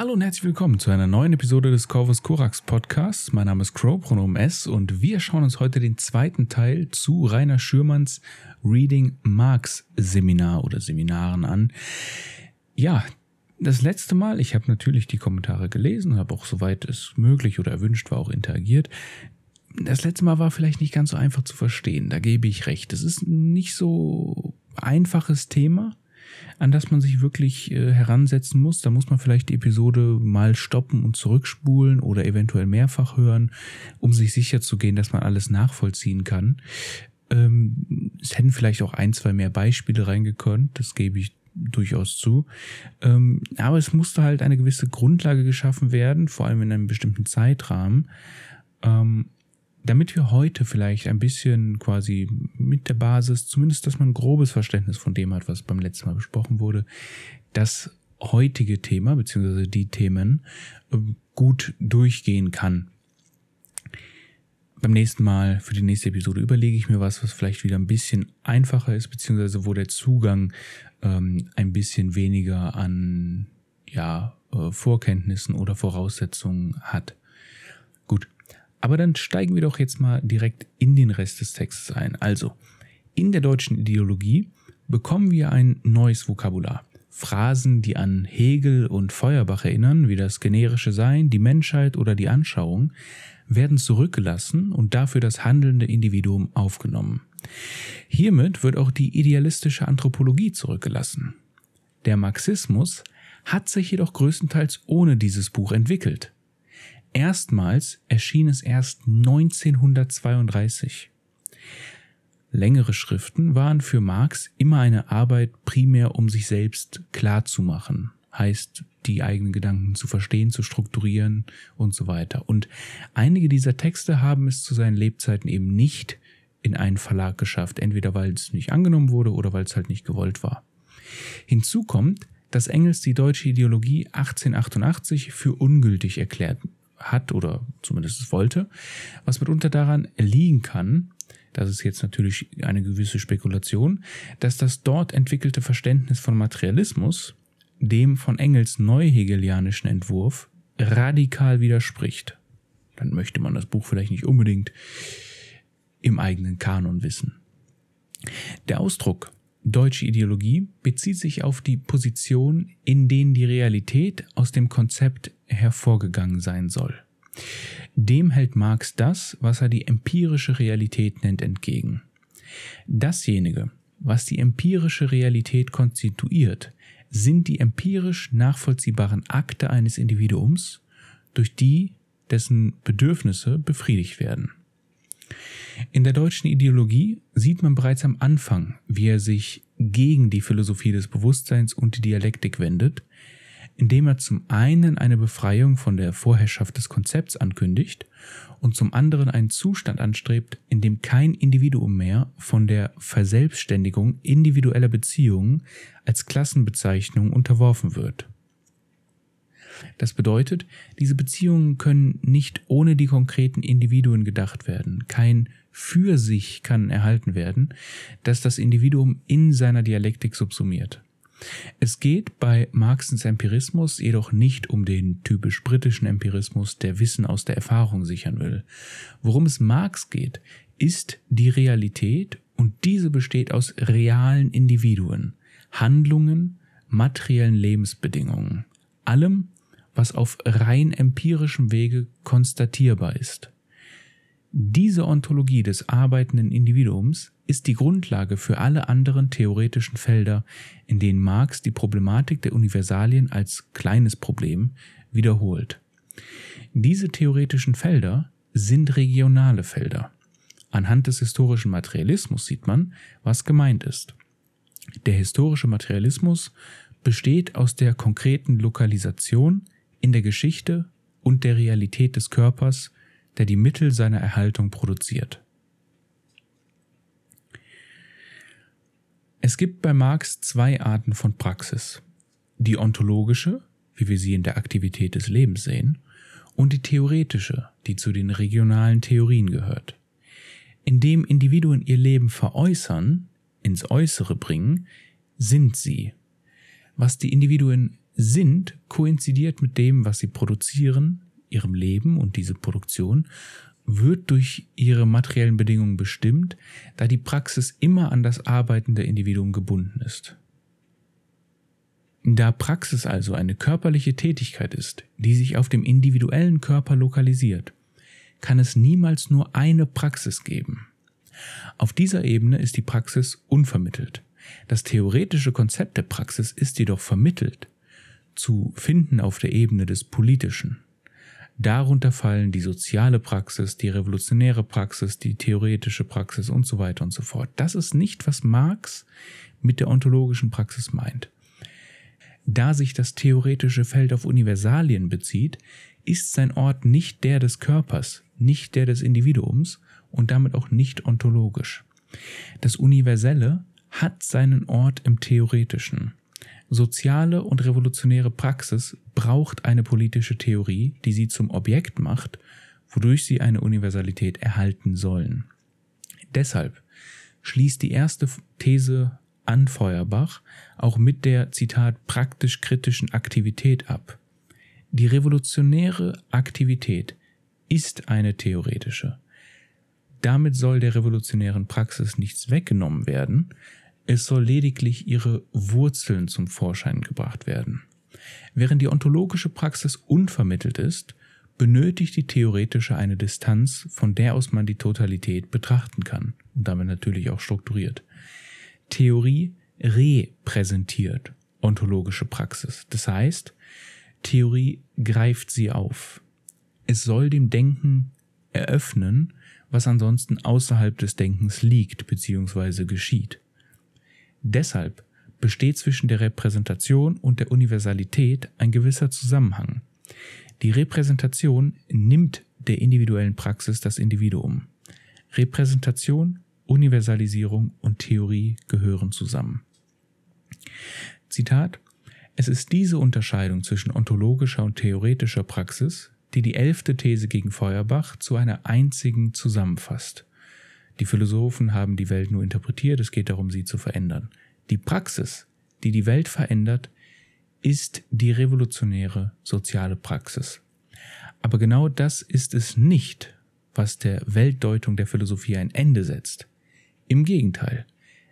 Hallo und herzlich willkommen zu einer neuen Episode des Corvus Corax Podcasts. Mein Name ist Crow, Pronomen S und wir schauen uns heute den zweiten Teil zu Rainer Schürmanns Reading Marx Seminar oder Seminaren an. Ja, das letzte Mal, ich habe natürlich die Kommentare gelesen, habe auch soweit es möglich oder erwünscht war auch interagiert. Das letzte Mal war vielleicht nicht ganz so einfach zu verstehen, da gebe ich recht. Es ist nicht so einfaches Thema an das man sich wirklich äh, heransetzen muss. Da muss man vielleicht die Episode mal stoppen und zurückspulen oder eventuell mehrfach hören, um sich sicher zu gehen, dass man alles nachvollziehen kann. Ähm, es hätten vielleicht auch ein, zwei mehr Beispiele reingekonnt, das gebe ich durchaus zu. Ähm, aber es musste halt eine gewisse Grundlage geschaffen werden, vor allem in einem bestimmten Zeitrahmen. Ähm, damit wir heute vielleicht ein bisschen quasi mit der Basis, zumindest dass man ein grobes Verständnis von dem hat, was beim letzten Mal besprochen wurde, das heutige Thema beziehungsweise die Themen äh, gut durchgehen kann. Beim nächsten Mal, für die nächste Episode, überlege ich mir was, was vielleicht wieder ein bisschen einfacher ist, beziehungsweise wo der Zugang ähm, ein bisschen weniger an ja, äh, Vorkenntnissen oder Voraussetzungen hat. Gut, aber dann steigen wir doch jetzt mal direkt in den Rest des Textes ein. Also, in der deutschen Ideologie bekommen wir ein neues Vokabular. Phrasen, die an Hegel und Feuerbach erinnern, wie das generische Sein, die Menschheit oder die Anschauung, werden zurückgelassen und dafür das handelnde Individuum aufgenommen. Hiermit wird auch die idealistische Anthropologie zurückgelassen. Der Marxismus hat sich jedoch größtenteils ohne dieses Buch entwickelt. Erstmals erschien es erst 1932. Längere Schriften waren für Marx immer eine Arbeit primär, um sich selbst klar zu machen, heißt die eigenen Gedanken zu verstehen, zu strukturieren und so weiter. Und einige dieser Texte haben es zu seinen Lebzeiten eben nicht in einen Verlag geschafft, entweder weil es nicht angenommen wurde oder weil es halt nicht gewollt war. Hinzu kommt, dass Engels die deutsche Ideologie 1888 für ungültig erklärt hat oder zumindest es wollte, was mitunter daran liegen kann, das ist jetzt natürlich eine gewisse Spekulation, dass das dort entwickelte Verständnis von Materialismus dem von Engels neuhegelianischen Entwurf radikal widerspricht. Dann möchte man das Buch vielleicht nicht unbedingt im eigenen Kanon wissen. Der Ausdruck deutsche Ideologie bezieht sich auf die Position, in denen die Realität aus dem Konzept hervorgegangen sein soll. Dem hält Marx das, was er die empirische Realität nennt, entgegen. Dasjenige, was die empirische Realität konstituiert, sind die empirisch nachvollziehbaren Akte eines Individuums, durch die dessen Bedürfnisse befriedigt werden. In der deutschen Ideologie sieht man bereits am Anfang, wie er sich gegen die Philosophie des Bewusstseins und die Dialektik wendet, indem er zum einen eine Befreiung von der Vorherrschaft des Konzepts ankündigt und zum anderen einen Zustand anstrebt, in dem kein Individuum mehr von der Verselbstständigung individueller Beziehungen als Klassenbezeichnung unterworfen wird. Das bedeutet, diese Beziehungen können nicht ohne die konkreten Individuen gedacht werden. Kein für sich kann erhalten werden, das das Individuum in seiner Dialektik subsumiert. Es geht bei Marxens Empirismus jedoch nicht um den typisch britischen Empirismus, der Wissen aus der Erfahrung sichern will. Worum es Marx geht, ist die Realität und diese besteht aus realen Individuen, Handlungen, materiellen Lebensbedingungen, allem, was auf rein empirischem Wege konstatierbar ist. Diese Ontologie des arbeitenden Individuums ist die Grundlage für alle anderen theoretischen Felder, in denen Marx die Problematik der Universalien als kleines Problem wiederholt. Diese theoretischen Felder sind regionale Felder. Anhand des historischen Materialismus sieht man, was gemeint ist. Der historische Materialismus besteht aus der konkreten Lokalisation in der Geschichte und der Realität des Körpers, der die Mittel seiner Erhaltung produziert. Es gibt bei Marx zwei Arten von Praxis. Die ontologische, wie wir sie in der Aktivität des Lebens sehen, und die theoretische, die zu den regionalen Theorien gehört. Indem Individuen ihr Leben veräußern, ins Äußere bringen, sind sie. Was die Individuen sind koinzidiert mit dem, was sie produzieren, ihrem Leben und diese Produktion wird durch ihre materiellen Bedingungen bestimmt, da die Praxis immer an das arbeitende Individuum gebunden ist. Da Praxis also eine körperliche Tätigkeit ist, die sich auf dem individuellen Körper lokalisiert, kann es niemals nur eine Praxis geben. Auf dieser Ebene ist die Praxis unvermittelt. Das theoretische Konzept der Praxis ist jedoch vermittelt, zu finden auf der Ebene des Politischen. Darunter fallen die soziale Praxis, die revolutionäre Praxis, die theoretische Praxis und so weiter und so fort. Das ist nicht, was Marx mit der ontologischen Praxis meint. Da sich das theoretische Feld auf Universalien bezieht, ist sein Ort nicht der des Körpers, nicht der des Individuums und damit auch nicht ontologisch. Das Universelle hat seinen Ort im Theoretischen. Soziale und revolutionäre Praxis braucht eine politische Theorie, die sie zum Objekt macht, wodurch sie eine Universalität erhalten sollen. Deshalb schließt die erste These an Feuerbach auch mit der Zitat praktisch kritischen Aktivität ab. Die revolutionäre Aktivität ist eine theoretische. Damit soll der revolutionären Praxis nichts weggenommen werden, es soll lediglich ihre Wurzeln zum Vorschein gebracht werden. Während die ontologische Praxis unvermittelt ist, benötigt die theoretische eine Distanz, von der aus man die Totalität betrachten kann und damit natürlich auch strukturiert. Theorie repräsentiert ontologische Praxis. Das heißt, Theorie greift sie auf. Es soll dem Denken eröffnen, was ansonsten außerhalb des Denkens liegt bzw. geschieht. Deshalb besteht zwischen der Repräsentation und der Universalität ein gewisser Zusammenhang. Die Repräsentation nimmt der individuellen Praxis das Individuum. Repräsentation, Universalisierung und Theorie gehören zusammen. Zitat Es ist diese Unterscheidung zwischen ontologischer und theoretischer Praxis, die die elfte These gegen Feuerbach zu einer einzigen zusammenfasst. Die Philosophen haben die Welt nur interpretiert, es geht darum, sie zu verändern. Die Praxis, die die Welt verändert, ist die revolutionäre soziale Praxis. Aber genau das ist es nicht, was der Weltdeutung der Philosophie ein Ende setzt. Im Gegenteil,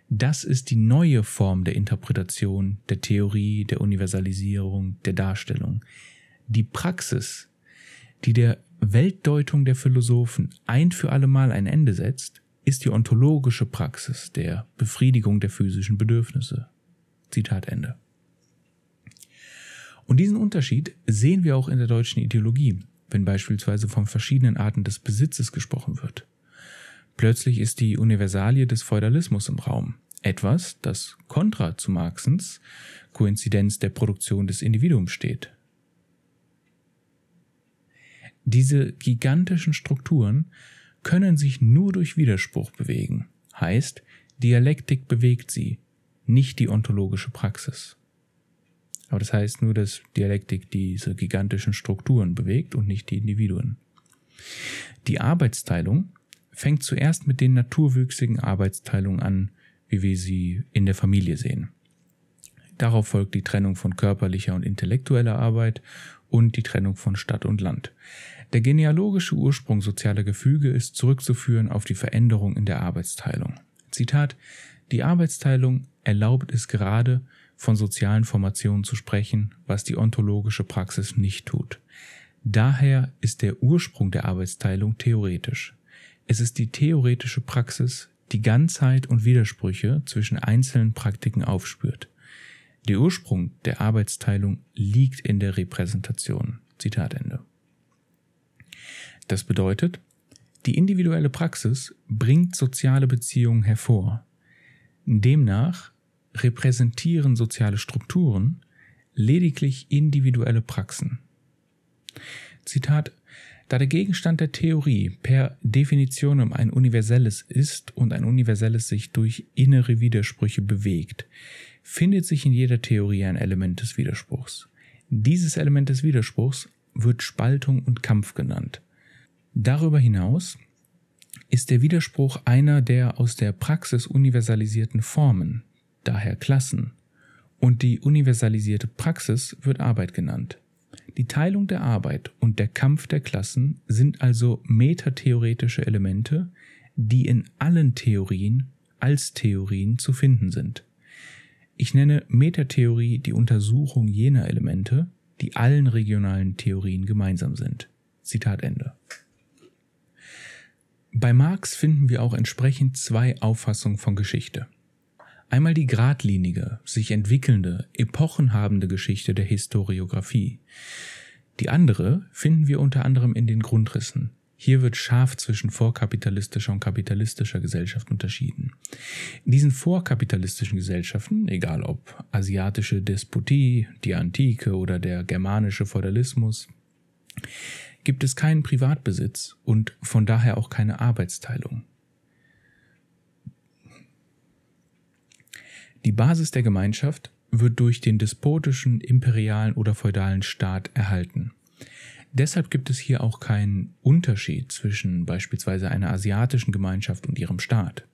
das ist die neue Form der Interpretation, der Theorie, der Universalisierung, der Darstellung. Die Praxis, die der Weltdeutung der Philosophen ein für allemal ein Ende setzt, ist die ontologische Praxis der Befriedigung der physischen Bedürfnisse. Zitat Ende. Und diesen Unterschied sehen wir auch in der deutschen Ideologie, wenn beispielsweise von verschiedenen Arten des Besitzes gesprochen wird. Plötzlich ist die Universalie des Feudalismus im Raum, etwas, das kontra zu Marxens Koinzidenz der Produktion des Individuums steht. Diese gigantischen Strukturen können sich nur durch Widerspruch bewegen. Heißt, Dialektik bewegt sie, nicht die ontologische Praxis. Aber das heißt nur, dass Dialektik diese gigantischen Strukturen bewegt und nicht die Individuen. Die Arbeitsteilung fängt zuerst mit den naturwüchsigen Arbeitsteilungen an, wie wir sie in der Familie sehen. Darauf folgt die Trennung von körperlicher und intellektueller Arbeit und die Trennung von Stadt und Land. Der genealogische Ursprung sozialer Gefüge ist zurückzuführen auf die Veränderung in der Arbeitsteilung. Zitat Die Arbeitsteilung erlaubt es gerade, von sozialen Formationen zu sprechen, was die ontologische Praxis nicht tut. Daher ist der Ursprung der Arbeitsteilung theoretisch. Es ist die theoretische Praxis, die Ganzheit und Widersprüche zwischen einzelnen Praktiken aufspürt. Der Ursprung der Arbeitsteilung liegt in der Repräsentation. Zitat Ende. Das bedeutet, die individuelle Praxis bringt soziale Beziehungen hervor. Demnach repräsentieren soziale Strukturen lediglich individuelle Praxen. Zitat da der Gegenstand der Theorie per Definition ein universelles ist und ein universelles sich durch innere Widersprüche bewegt, findet sich in jeder Theorie ein Element des Widerspruchs. Dieses Element des Widerspruchs wird Spaltung und Kampf genannt. Darüber hinaus ist der Widerspruch einer der aus der Praxis universalisierten Formen, daher Klassen, Und die universalisierte Praxis wird Arbeit genannt. Die Teilung der Arbeit und der Kampf der Klassen sind also metatheoretische Elemente, die in allen Theorien als Theorien zu finden sind. Ich nenne Metatheorie die Untersuchung jener Elemente, die allen regionalen Theorien gemeinsam sind. Zitat Ende. Bei Marx finden wir auch entsprechend zwei Auffassungen von Geschichte. Einmal die geradlinige, sich entwickelnde, epochenhabende Geschichte der Historiographie. Die andere finden wir unter anderem in den Grundrissen. Hier wird scharf zwischen vorkapitalistischer und kapitalistischer Gesellschaft unterschieden. In diesen vorkapitalistischen Gesellschaften, egal ob asiatische Despotie, die Antike oder der germanische Feudalismus, gibt es keinen Privatbesitz und von daher auch keine Arbeitsteilung. Die Basis der Gemeinschaft wird durch den despotischen, imperialen oder feudalen Staat erhalten. Deshalb gibt es hier auch keinen Unterschied zwischen beispielsweise einer asiatischen Gemeinschaft und ihrem Staat.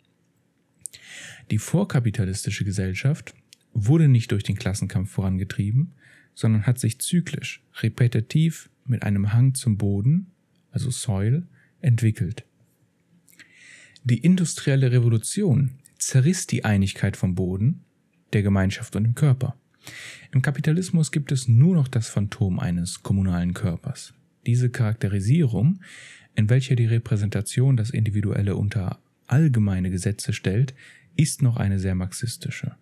Die vorkapitalistische Gesellschaft wurde nicht durch den Klassenkampf vorangetrieben, sondern hat sich zyklisch, repetitiv mit einem Hang zum Boden, also Soil, entwickelt. Die industrielle Revolution zerriss die Einigkeit vom Boden, der Gemeinschaft und dem Körper. Im Kapitalismus gibt es nur noch das Phantom eines kommunalen Körpers. Diese Charakterisierung, in welcher die Repräsentation das Individuelle unter allgemeine Gesetze stellt, ist noch eine sehr marxistische.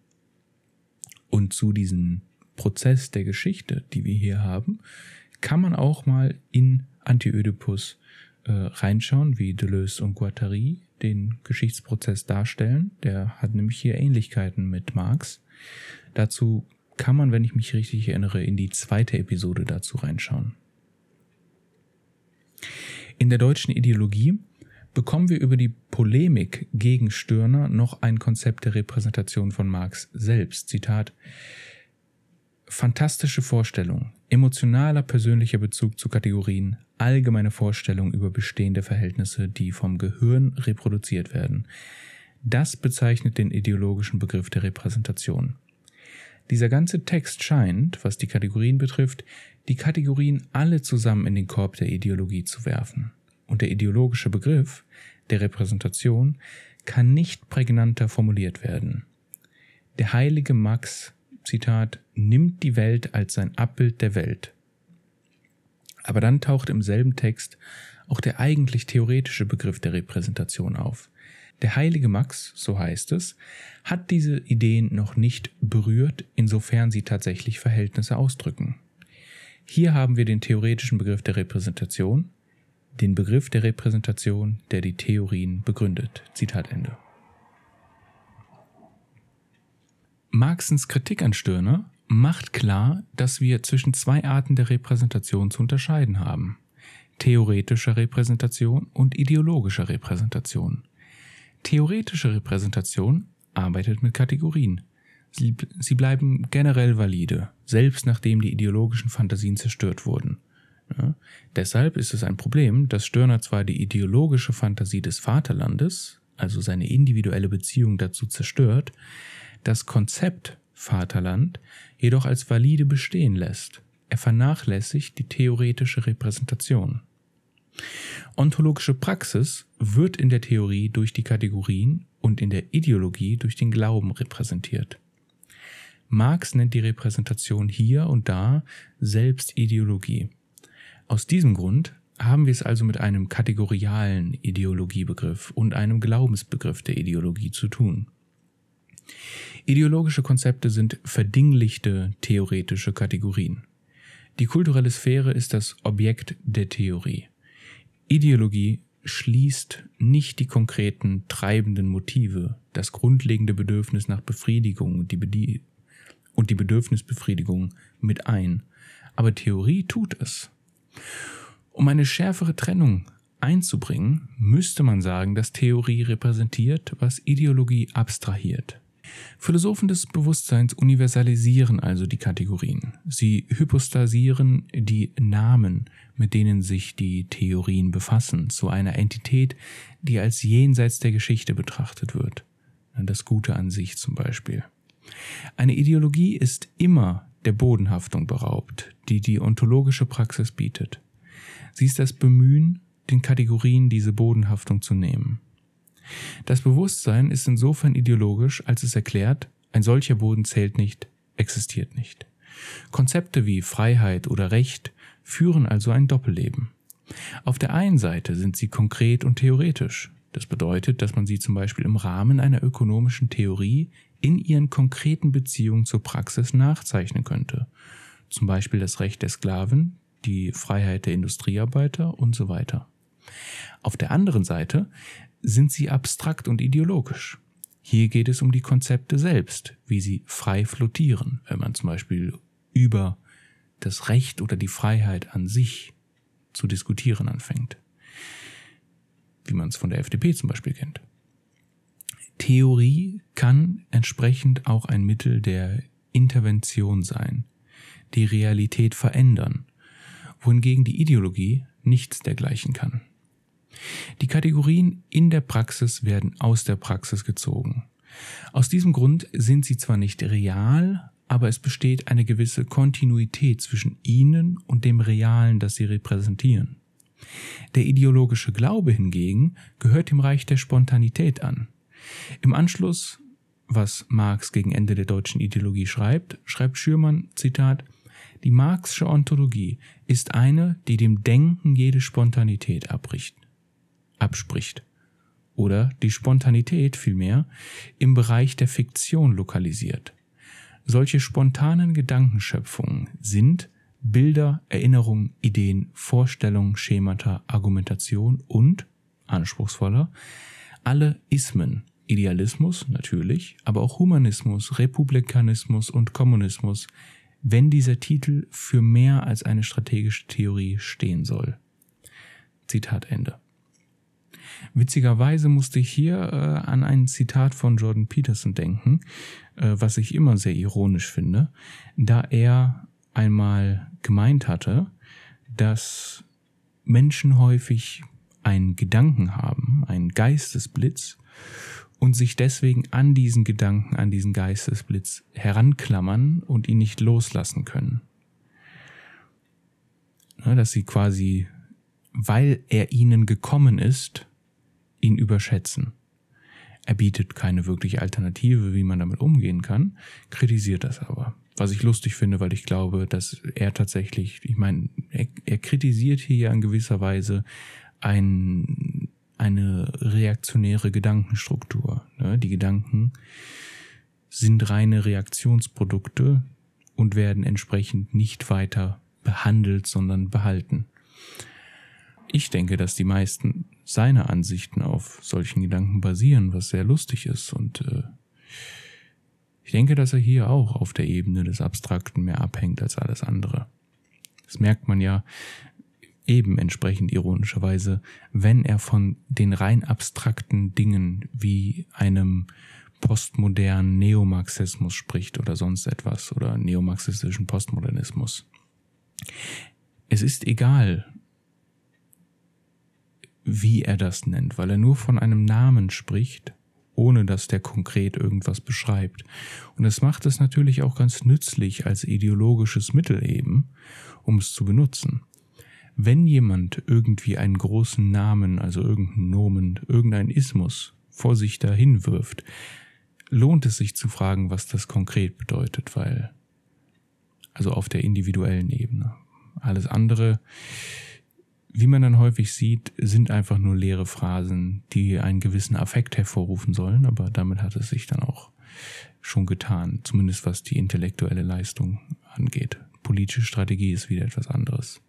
Und zu diesem Prozess der Geschichte, die wir hier haben, kann man auch mal in Anti-Ödipus äh, reinschauen, wie Deleuze und Guattari den Geschichtsprozess darstellen. Der hat nämlich hier Ähnlichkeiten mit Marx. Dazu kann man, wenn ich mich richtig erinnere, in die zweite Episode dazu reinschauen. In der deutschen Ideologie bekommen wir über die Polemik gegen Stirner noch ein Konzept der Repräsentation von Marx selbst. Zitat Fantastische Vorstellung, emotionaler persönlicher Bezug zu Kategorien, allgemeine Vorstellung über bestehende Verhältnisse, die vom Gehirn reproduziert werden. Das bezeichnet den ideologischen Begriff der Repräsentation. Dieser ganze Text scheint, was die Kategorien betrifft, die Kategorien alle zusammen in den Korb der Ideologie zu werfen. Und der ideologische Begriff der Repräsentation kann nicht prägnanter formuliert werden. Der heilige Max, Zitat, nimmt die Welt als sein Abbild der Welt. Aber dann taucht im selben Text auch der eigentlich theoretische Begriff der Repräsentation auf. Der heilige Max, so heißt es, hat diese Ideen noch nicht berührt, insofern sie tatsächlich Verhältnisse ausdrücken. Hier haben wir den theoretischen Begriff der Repräsentation, den Begriff der Repräsentation, der die Theorien begründet. Zitat Ende. Marxens Kritik an Stirner macht klar, dass wir zwischen zwei Arten der Repräsentation zu unterscheiden haben. Theoretischer Repräsentation und ideologischer Repräsentation. Theoretische Repräsentation arbeitet mit Kategorien. Sie, sie bleiben generell valide, selbst nachdem die ideologischen Fantasien zerstört wurden. Ja, deshalb ist es ein Problem, dass Stirner zwar die ideologische Fantasie des Vaterlandes, also seine individuelle Beziehung dazu zerstört, das Konzept Vaterland jedoch als valide bestehen lässt. Er vernachlässigt die theoretische Repräsentation. Ontologische Praxis wird in der Theorie durch die Kategorien und in der Ideologie durch den Glauben repräsentiert. Marx nennt die Repräsentation hier und da selbst Ideologie. Aus diesem Grund haben wir es also mit einem kategorialen Ideologiebegriff und einem Glaubensbegriff der Ideologie zu tun. Ideologische Konzepte sind verdinglichte theoretische Kategorien. Die kulturelle Sphäre ist das Objekt der Theorie. Ideologie schließt nicht die konkreten treibenden Motive, das grundlegende Bedürfnis nach Befriedigung und die, und die Bedürfnisbefriedigung mit ein, aber Theorie tut es. Um eine schärfere Trennung einzubringen, müsste man sagen, dass Theorie repräsentiert, was Ideologie abstrahiert. Philosophen des Bewusstseins universalisieren also die Kategorien. Sie hypostasieren die Namen, mit denen sich die Theorien befassen, zu einer Entität, die als jenseits der Geschichte betrachtet wird. Das Gute an sich zum Beispiel. Eine Ideologie ist immer der Bodenhaftung beraubt, die die ontologische Praxis bietet. Sie ist das Bemühen, den Kategorien diese Bodenhaftung zu nehmen. Das Bewusstsein ist insofern ideologisch, als es erklärt, ein solcher Boden zählt nicht, existiert nicht. Konzepte wie Freiheit oder Recht führen also ein Doppelleben. Auf der einen Seite sind sie konkret und theoretisch. Das bedeutet, dass man sie zum Beispiel im Rahmen einer ökonomischen Theorie in ihren konkreten Beziehungen zur Praxis nachzeichnen könnte. Zum Beispiel das Recht der Sklaven, die Freiheit der Industriearbeiter und so weiter. Auf der anderen Seite sind sie abstrakt und ideologisch. Hier geht es um die Konzepte selbst, wie sie frei flottieren, wenn man zum Beispiel über das Recht oder die Freiheit an sich zu diskutieren anfängt. Wie man es von der FDP zum Beispiel kennt. Theorie kann entsprechend auch ein Mittel der Intervention sein, die Realität verändern, wohingegen die Ideologie nichts dergleichen kann. Kategorien in der Praxis werden aus der Praxis gezogen. Aus diesem Grund sind sie zwar nicht real, aber es besteht eine gewisse Kontinuität zwischen ihnen und dem Realen, das sie repräsentieren. Der ideologische Glaube hingegen gehört dem Reich der Spontanität an. Im Anschluss, was Marx gegen Ende der deutschen Ideologie schreibt, schreibt Schürmann, Zitat, die Marxische Ontologie ist eine, die dem Denken jede Spontanität abbricht, abspricht. Oder die Spontanität vielmehr im Bereich der Fiktion lokalisiert. Solche spontanen Gedankenschöpfungen sind Bilder, Erinnerungen, Ideen, Vorstellungen, Schemata, Argumentation und, anspruchsvoller, alle Ismen, Idealismus natürlich, aber auch Humanismus, Republikanismus und Kommunismus, wenn dieser Titel für mehr als eine strategische Theorie stehen soll. Zitat Ende. Witzigerweise musste ich hier äh, an ein Zitat von Jordan Peterson denken, äh, was ich immer sehr ironisch finde, da er einmal gemeint hatte, dass Menschen häufig einen Gedanken haben, einen Geistesblitz, und sich deswegen an diesen Gedanken, an diesen Geistesblitz heranklammern und ihn nicht loslassen können. dass sie quasi, weil er ihnen gekommen ist, ihn überschätzen. Er bietet keine wirkliche Alternative, wie man damit umgehen kann, kritisiert das aber. Was ich lustig finde, weil ich glaube, dass er tatsächlich, ich meine, er, er kritisiert hier ja in gewisser Weise ein, eine reaktionäre Gedankenstruktur. Ne? Die Gedanken sind reine Reaktionsprodukte und werden entsprechend nicht weiter behandelt, sondern behalten. Ich denke, dass die meisten seiner Ansichten auf solchen Gedanken basieren, was sehr lustig ist. Und äh, ich denke, dass er hier auch auf der Ebene des Abstrakten mehr abhängt als alles andere. Das merkt man ja eben entsprechend ironischerweise, wenn er von den rein abstrakten Dingen wie einem postmodernen Neomarxismus spricht oder sonst etwas oder neomarxistischen Postmodernismus. Es ist egal, wie er das nennt, weil er nur von einem Namen spricht, ohne dass der konkret irgendwas beschreibt. Und es macht es natürlich auch ganz nützlich als ideologisches Mittel eben, um es zu benutzen. Wenn jemand irgendwie einen großen Namen, also irgendeinen Nomen, irgendeinen Ismus vor sich dahin wirft, lohnt es sich zu fragen, was das konkret bedeutet, weil, also auf der individuellen Ebene. Alles andere wie man dann häufig sieht, sind einfach nur leere Phrasen, die einen gewissen Affekt hervorrufen sollen, aber damit hat es sich dann auch schon getan, zumindest was die intellektuelle Leistung angeht. Politische Strategie ist wieder etwas anderes.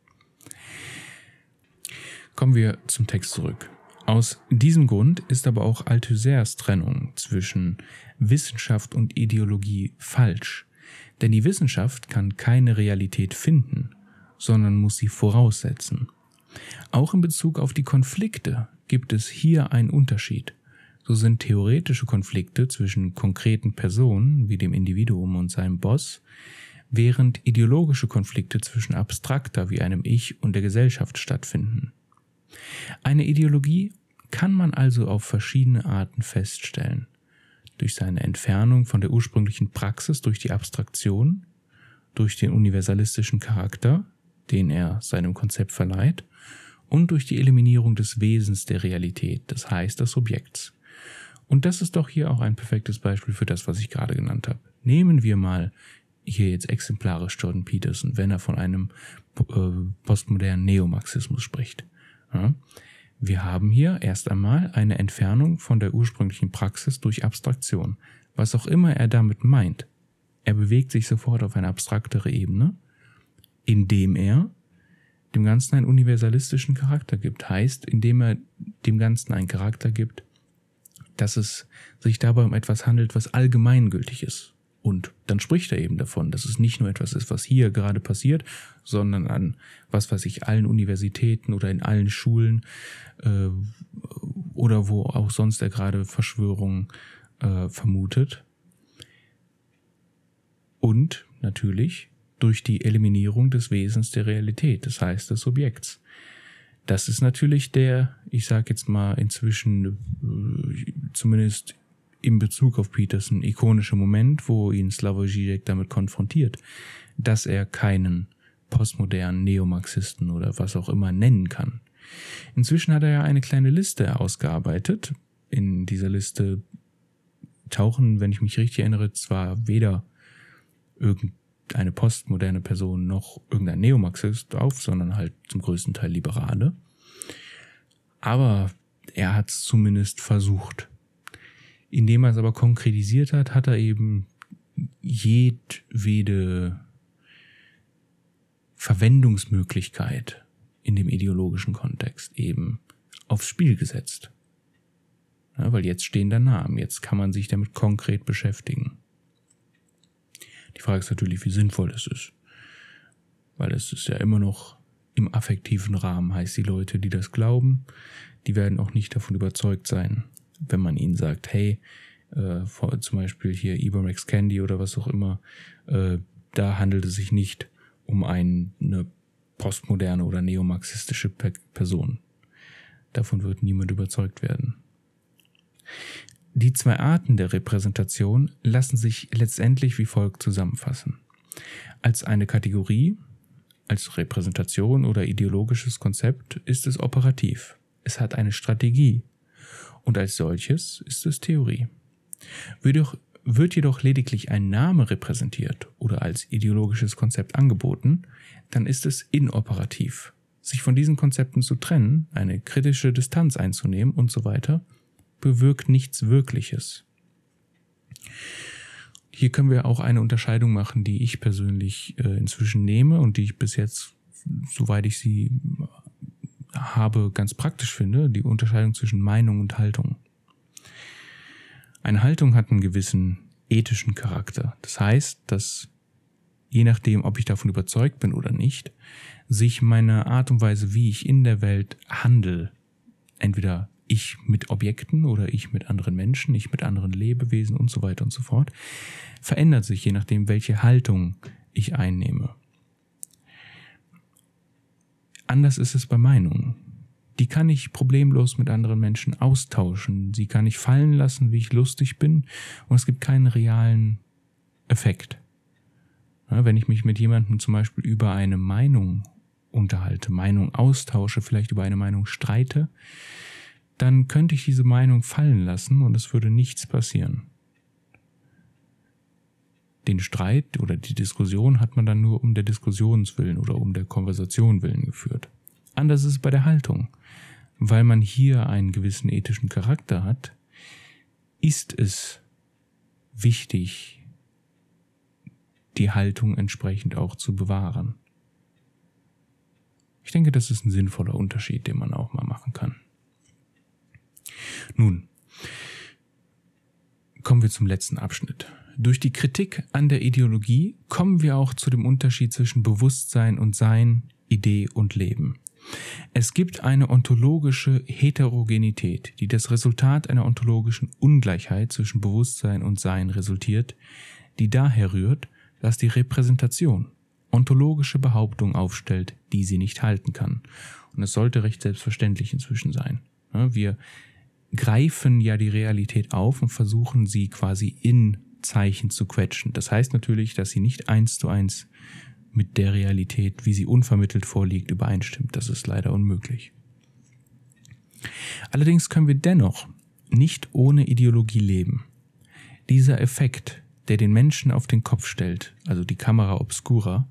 Kommen wir zum Text zurück. Aus diesem Grund ist aber auch Althusers Trennung zwischen Wissenschaft und Ideologie falsch, denn die Wissenschaft kann keine Realität finden, sondern muss sie voraussetzen. Auch in Bezug auf die Konflikte gibt es hier einen Unterschied. So sind theoretische Konflikte zwischen konkreten Personen wie dem Individuum und seinem Boss, während ideologische Konflikte zwischen abstrakter wie einem Ich und der Gesellschaft stattfinden. Eine Ideologie kann man also auf verschiedene Arten feststellen. durch seine Entfernung von der ursprünglichen Praxis, durch die Abstraktion, durch den universalistischen Charakter, den er seinem Konzept verleiht, und durch die Eliminierung des Wesens der Realität, das heißt des Objekts. Und das ist doch hier auch ein perfektes Beispiel für das, was ich gerade genannt habe. Nehmen wir mal hier jetzt exemplarisch Jordan Peterson, wenn er von einem äh, postmodernen Neomarxismus spricht. Ja? Wir haben hier erst einmal eine Entfernung von der ursprünglichen Praxis durch Abstraktion. Was auch immer er damit meint. Er bewegt sich sofort auf eine abstraktere Ebene, indem er dem Ganzen einen universalistischen Charakter gibt. Heißt, indem er dem Ganzen einen Charakter gibt, dass es sich dabei um etwas handelt, was allgemeingültig ist. Und dann spricht er eben davon, dass es nicht nur etwas ist, was hier gerade passiert, sondern an was weiß ich, allen Universitäten oder in allen Schulen äh, oder wo auch sonst er gerade Verschwörungen äh, vermutet. Und natürlich durch die Eliminierung des Wesens der Realität, das heißt des Subjekts. Das ist natürlich der, ich sage jetzt mal inzwischen äh, zumindest in Bezug auf Peterson ikonische Moment, wo ihn Slavoj Žižek damit konfrontiert, dass er keinen postmodernen Neomarxisten oder was auch immer nennen kann. Inzwischen hat er ja eine kleine Liste ausgearbeitet. In dieser Liste tauchen, wenn ich mich richtig erinnere, zwar weder irgendeine postmoderne Person noch irgendein Neomarxist auf, sondern halt zum größten Teil Liberale. Aber er hat es zumindest versucht. Indem er es aber konkretisiert hat, hat er eben jedwede Verwendungsmöglichkeit in dem ideologischen Kontext eben aufs Spiel gesetzt. Ja, weil jetzt stehen da Namen, jetzt kann man sich damit konkret beschäftigen. Die Frage ist natürlich, wie sinnvoll das ist. Weil es ist ja immer noch im affektiven Rahmen, heißt die Leute, die das glauben, die werden auch nicht davon überzeugt sein, wenn man ihnen sagt, hey, äh, zum Beispiel hier Ibermax Candy oder was auch immer, äh, da handelt es sich nicht um eine postmoderne oder neomarxistische Person. Davon wird niemand überzeugt werden. Die zwei Arten der Repräsentation lassen sich letztendlich wie folgt zusammenfassen. Als eine Kategorie, als Repräsentation oder ideologisches Konzept ist es operativ. Es hat eine Strategie, und als solches ist es Theorie. Wird, doch, wird jedoch lediglich ein Name repräsentiert oder als ideologisches Konzept angeboten, dann ist es inoperativ. Sich von diesen Konzepten zu trennen, eine kritische Distanz einzunehmen und so weiter, bewirkt nichts Wirkliches. Hier können wir auch eine Unterscheidung machen, die ich persönlich äh, inzwischen nehme und die ich bis jetzt, soweit ich sie habe, ganz praktisch finde, die Unterscheidung zwischen Meinung und Haltung. Eine Haltung hat einen gewissen ethischen Charakter. Das heißt, dass je nachdem, ob ich davon überzeugt bin oder nicht, sich meine Art und Weise, wie ich in der Welt handle, entweder ich mit Objekten oder ich mit anderen Menschen, ich mit anderen Lebewesen und so weiter und so fort, verändert sich je nachdem, welche Haltung ich einnehme. Anders ist es bei Meinungen. Die kann ich problemlos mit anderen Menschen austauschen. Sie kann ich fallen lassen, wie ich lustig bin, und es gibt keinen realen Effekt. Wenn ich mich mit jemandem zum Beispiel über eine Meinung unterhalte, Meinung austausche, vielleicht über eine Meinung streite, dann könnte ich diese Meinung fallen lassen und es würde nichts passieren den Streit oder die Diskussion hat man dann nur um der Diskussionswillen oder um der Konversation willen geführt. Anders ist es bei der Haltung. Weil man hier einen gewissen ethischen Charakter hat, ist es wichtig, die Haltung entsprechend auch zu bewahren. Ich denke, das ist ein sinnvoller Unterschied, den man auch mal machen kann. Nun, kommen wir zum letzten Abschnitt. Durch die Kritik an der Ideologie kommen wir auch zu dem Unterschied zwischen Bewusstsein und Sein, Idee und Leben. Es gibt eine ontologische Heterogenität, die das Resultat einer ontologischen Ungleichheit zwischen Bewusstsein und Sein resultiert, die daher rührt, dass die Repräsentation ontologische Behauptungen aufstellt, die sie nicht halten kann. Und es sollte recht selbstverständlich inzwischen sein. Wir greifen ja die Realität auf und versuchen sie quasi in Zeichen zu quetschen. Das heißt natürlich, dass sie nicht eins zu eins mit der Realität, wie sie unvermittelt vorliegt, übereinstimmt. Das ist leider unmöglich. Allerdings können wir dennoch nicht ohne Ideologie leben. Dieser Effekt, der den Menschen auf den Kopf stellt, also die Kamera obscura,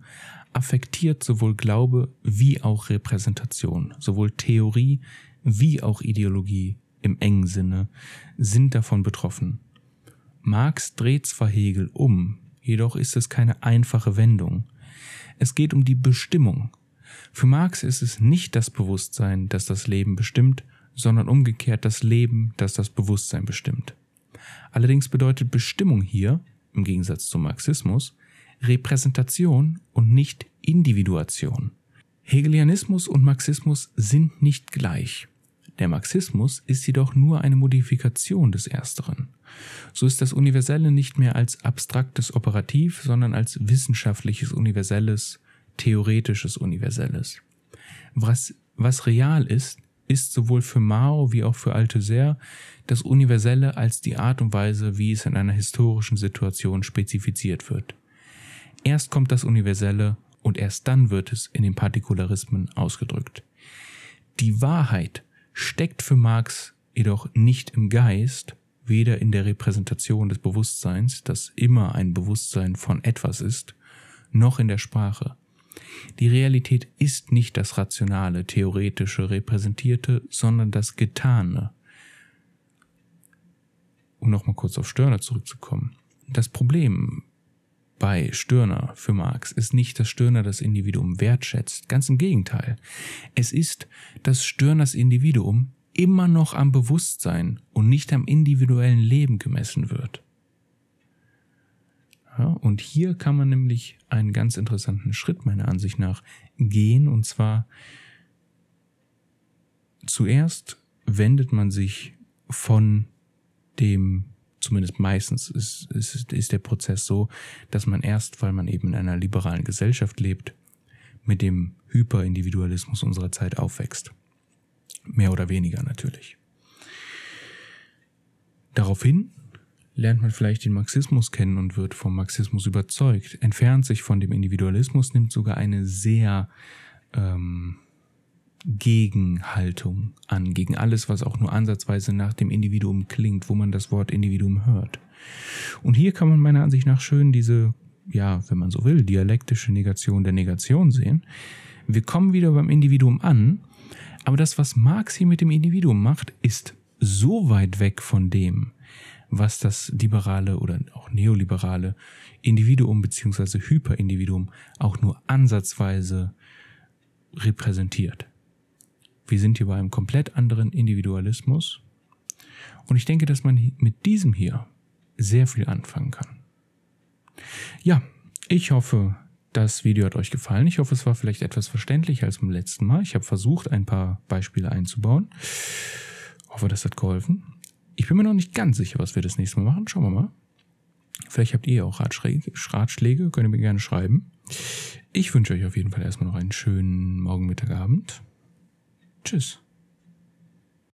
affektiert sowohl Glaube wie auch Repräsentation, sowohl Theorie wie auch Ideologie im engen Sinne sind davon betroffen. Marx dreht zwar Hegel um, jedoch ist es keine einfache Wendung. Es geht um die Bestimmung. Für Marx ist es nicht das Bewusstsein, das das Leben bestimmt, sondern umgekehrt das Leben, das das Bewusstsein bestimmt. Allerdings bedeutet Bestimmung hier, im Gegensatz zum Marxismus, Repräsentation und nicht Individuation. Hegelianismus und Marxismus sind nicht gleich. Der Marxismus ist jedoch nur eine Modifikation des Ersteren. So ist das Universelle nicht mehr als abstraktes Operativ, sondern als wissenschaftliches Universelles, theoretisches Universelles. Was, was real ist, ist sowohl für Mao wie auch für Althusser das Universelle als die Art und Weise, wie es in einer historischen Situation spezifiziert wird. Erst kommt das Universelle und erst dann wird es in den Partikularismen ausgedrückt. Die Wahrheit steckt für Marx jedoch nicht im Geist, weder in der Repräsentation des Bewusstseins, das immer ein Bewusstsein von etwas ist, noch in der Sprache. Die Realität ist nicht das rationale, theoretische, repräsentierte, sondern das Getane. Um nochmal kurz auf Stirner zurückzukommen. Das Problem bei Stirner für Marx ist nicht, dass Stirner das Individuum wertschätzt. Ganz im Gegenteil. Es ist, dass Stirners Individuum immer noch am Bewusstsein und nicht am individuellen Leben gemessen wird. Ja, und hier kann man nämlich einen ganz interessanten Schritt meiner Ansicht nach gehen, und zwar zuerst wendet man sich von dem, zumindest meistens ist, ist, ist der Prozess so, dass man erst, weil man eben in einer liberalen Gesellschaft lebt, mit dem Hyperindividualismus unserer Zeit aufwächst. Mehr oder weniger natürlich. Daraufhin lernt man vielleicht den Marxismus kennen und wird vom Marxismus überzeugt, entfernt sich von dem Individualismus, nimmt sogar eine sehr ähm, Gegenhaltung an, gegen alles, was auch nur ansatzweise nach dem Individuum klingt, wo man das Wort Individuum hört. Und hier kann man meiner Ansicht nach schön diese, ja, wenn man so will, dialektische Negation der Negation sehen. Wir kommen wieder beim Individuum an, aber das, was Marx hier mit dem Individuum macht, ist so weit weg von dem, was das liberale oder auch neoliberale Individuum beziehungsweise Hyperindividuum auch nur ansatzweise repräsentiert. Wir sind hier bei einem komplett anderen Individualismus und ich denke, dass man mit diesem hier sehr viel anfangen kann. Ja, ich hoffe, das Video hat euch gefallen. Ich hoffe, es war vielleicht etwas verständlicher als beim letzten Mal. Ich habe versucht, ein paar Beispiele einzubauen. Hoffe, das hat geholfen. Ich bin mir noch nicht ganz sicher, was wir das nächste Mal machen. Schauen wir mal. Vielleicht habt ihr auch Ratschläge, Ratschläge könnt ihr mir gerne schreiben. Ich wünsche euch auf jeden Fall erstmal noch einen schönen Morgen, Mittag, Abend. Tschüss.